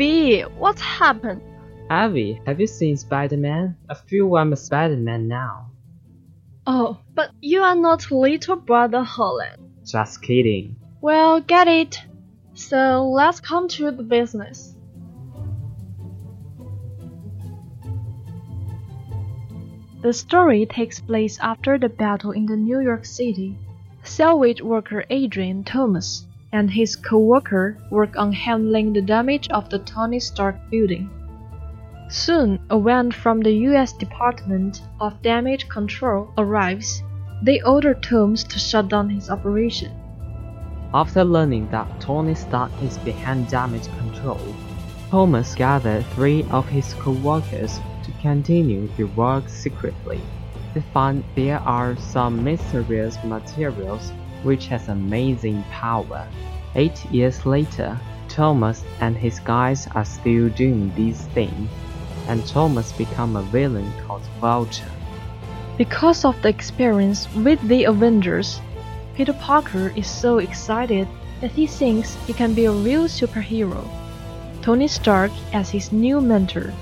V, what's happened? Avi, have you seen Spider-Man? I feel I'm a Spider-Man now. Oh, but you are not little brother Holland. Just kidding. Well, get it. So let's come to the business. The story takes place after the battle in the New York City. Salvage worker Adrian Thomas and his co-worker work on handling the damage of the Tony Stark building. Soon, a van from the US Department of Damage Control arrives. They order Thomas to shut down his operation. After learning that Tony Stark is behind damage control, Thomas gathered three of his co-workers to continue the work secretly. They find there are some mysterious materials which has amazing power. Eight years later, Thomas and his guys are still doing these things, and Thomas become a villain called Vulture. Because of the experience with the Avengers, Peter Parker is so excited that he thinks he can be a real superhero. Tony Stark, as his new mentor,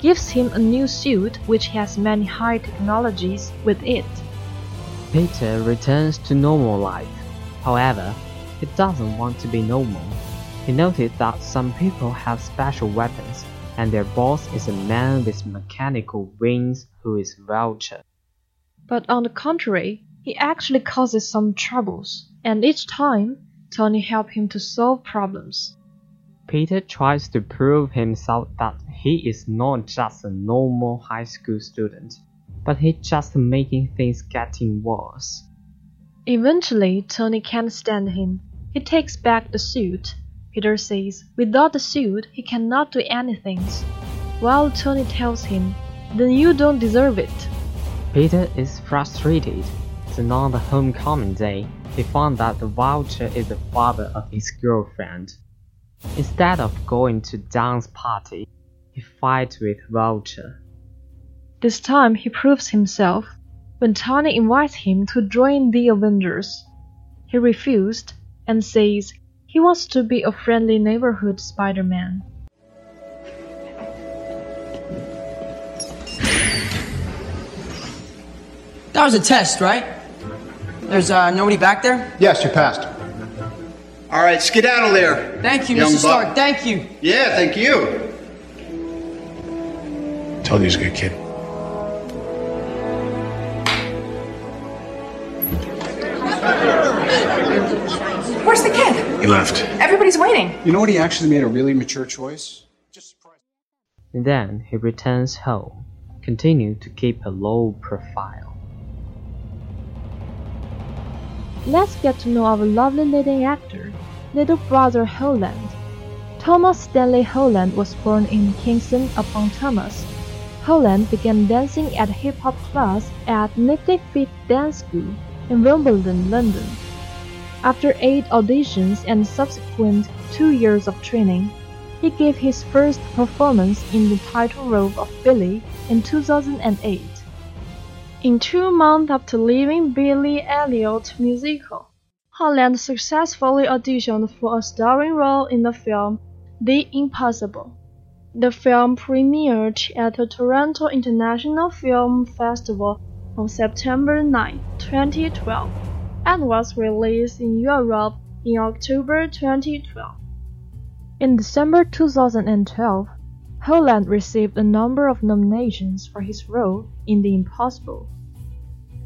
gives him a new suit which has many high technologies with it. Peter returns to normal life. However, he doesn't want to be normal. He noticed that some people have special weapons, and their boss is a man with mechanical wings who is Vulture. But on the contrary, he actually causes some troubles, and each time, Tony helps him to solve problems. Peter tries to prove himself that he is not just a normal high school student, but he just making things getting worse. Eventually, Tony can't stand him. He takes back the suit. Peter says without the suit, he cannot do anything. While Tony tells him, then you don't deserve it. Peter is frustrated. So on the homecoming day, he found that the vulture is the father of his girlfriend. Instead of going to dance party, he fights with Vulture. This time he proves himself when Tony invites him to join the Avengers. He refused and says he wants to be a friendly neighborhood Spider-Man. That was a test, right? There's uh, nobody back there? Yes, you passed. All right, skedaddle there. Thank you, Young Mr. Stark. buck. Thank you. Yeah, thank you. Told you he's a good kid. He left. Everybody's waiting. You know what? He actually made a really mature choice. And then he returns home, continue to keep a low profile. Let's get to know our lovely leading actor, little brother Holland. Thomas Stanley Holland was born in Kingston upon Thames. Holland began dancing at hip hop class at Nifty Feet Dance School in Wimbledon, London. After eight auditions and subsequent two years of training, he gave his first performance in the title role of Billy in 2008. In two months after leaving Billy Elliot musical, Holland successfully auditioned for a starring role in the film The Impossible. The film premiered at the Toronto International Film Festival on September 9, 2012, and was released in Europe in October 2012. In December 2012, Holland received a number of nominations for his role in The Impossible,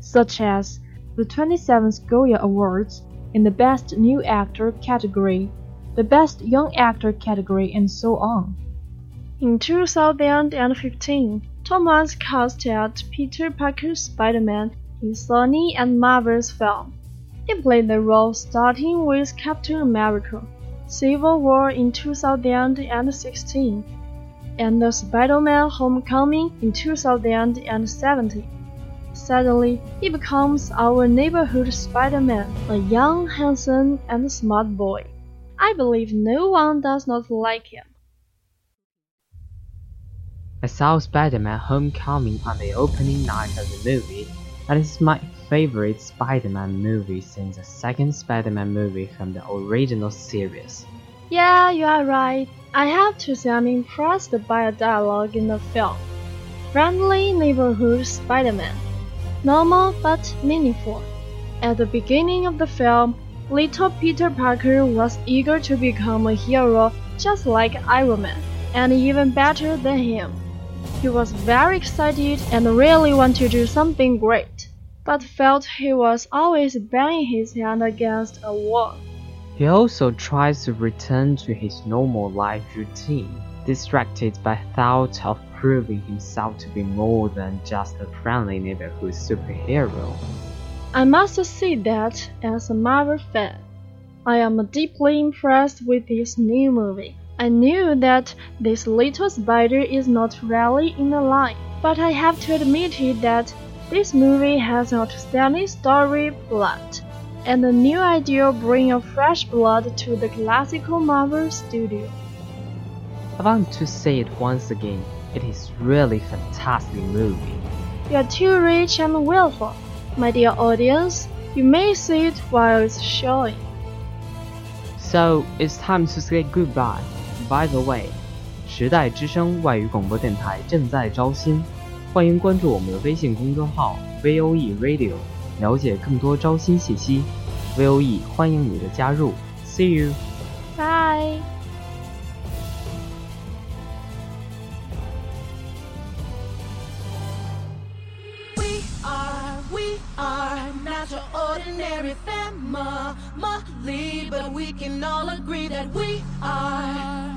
such as the 27th Goya Awards in the Best New Actor category, the Best Young Actor category, and so on. In 2015, Thomas casted as Peter Parker's Spider-Man in Sony and Marvel's film. He played the role starting with Captain America, Civil War in 2016, and the Spider-Man Homecoming in 2017. Suddenly, he becomes our neighborhood Spider-Man, a young, handsome, and smart boy. I believe no one does not like him. I saw Spider-Man Homecoming on the opening night of the movie, and it's my favorite Spider-Man movie since the second Spider-Man movie from the original series. Yeah, you are right. I have to say I'm impressed by a dialogue in the film. Friendly neighborhood Spider-Man. Normal but meaningful. At the beginning of the film, little Peter Parker was eager to become a hero just like Iron Man, and even better than him. He was very excited and really wanted to do something great, but felt he was always banging his hand against a wall. He also tries to return to his normal life routine, distracted by thoughts of proving himself to be more than just a friendly neighborhood superhero. I must say that, as a Marvel fan, I am deeply impressed with this new movie. I knew that this little spider is not really in the line, but I have to admit it that this movie has an outstanding story plot, and a new idea bring a fresh blood to the classical Marvel studio. I want to say it once again. It is really fantastic movie. You are too rich and willful, my dear audience. You may see it while it's showing. So it's time to say goodbye. By the way，时代之声外语广播电台正在招新， 欢迎关注我们的微信公众号 VOE Radio，了解更多招新信息。VOE 欢迎你的加入，See you。 Bye. We are, we are not your ordinary family, but we can all agree that we are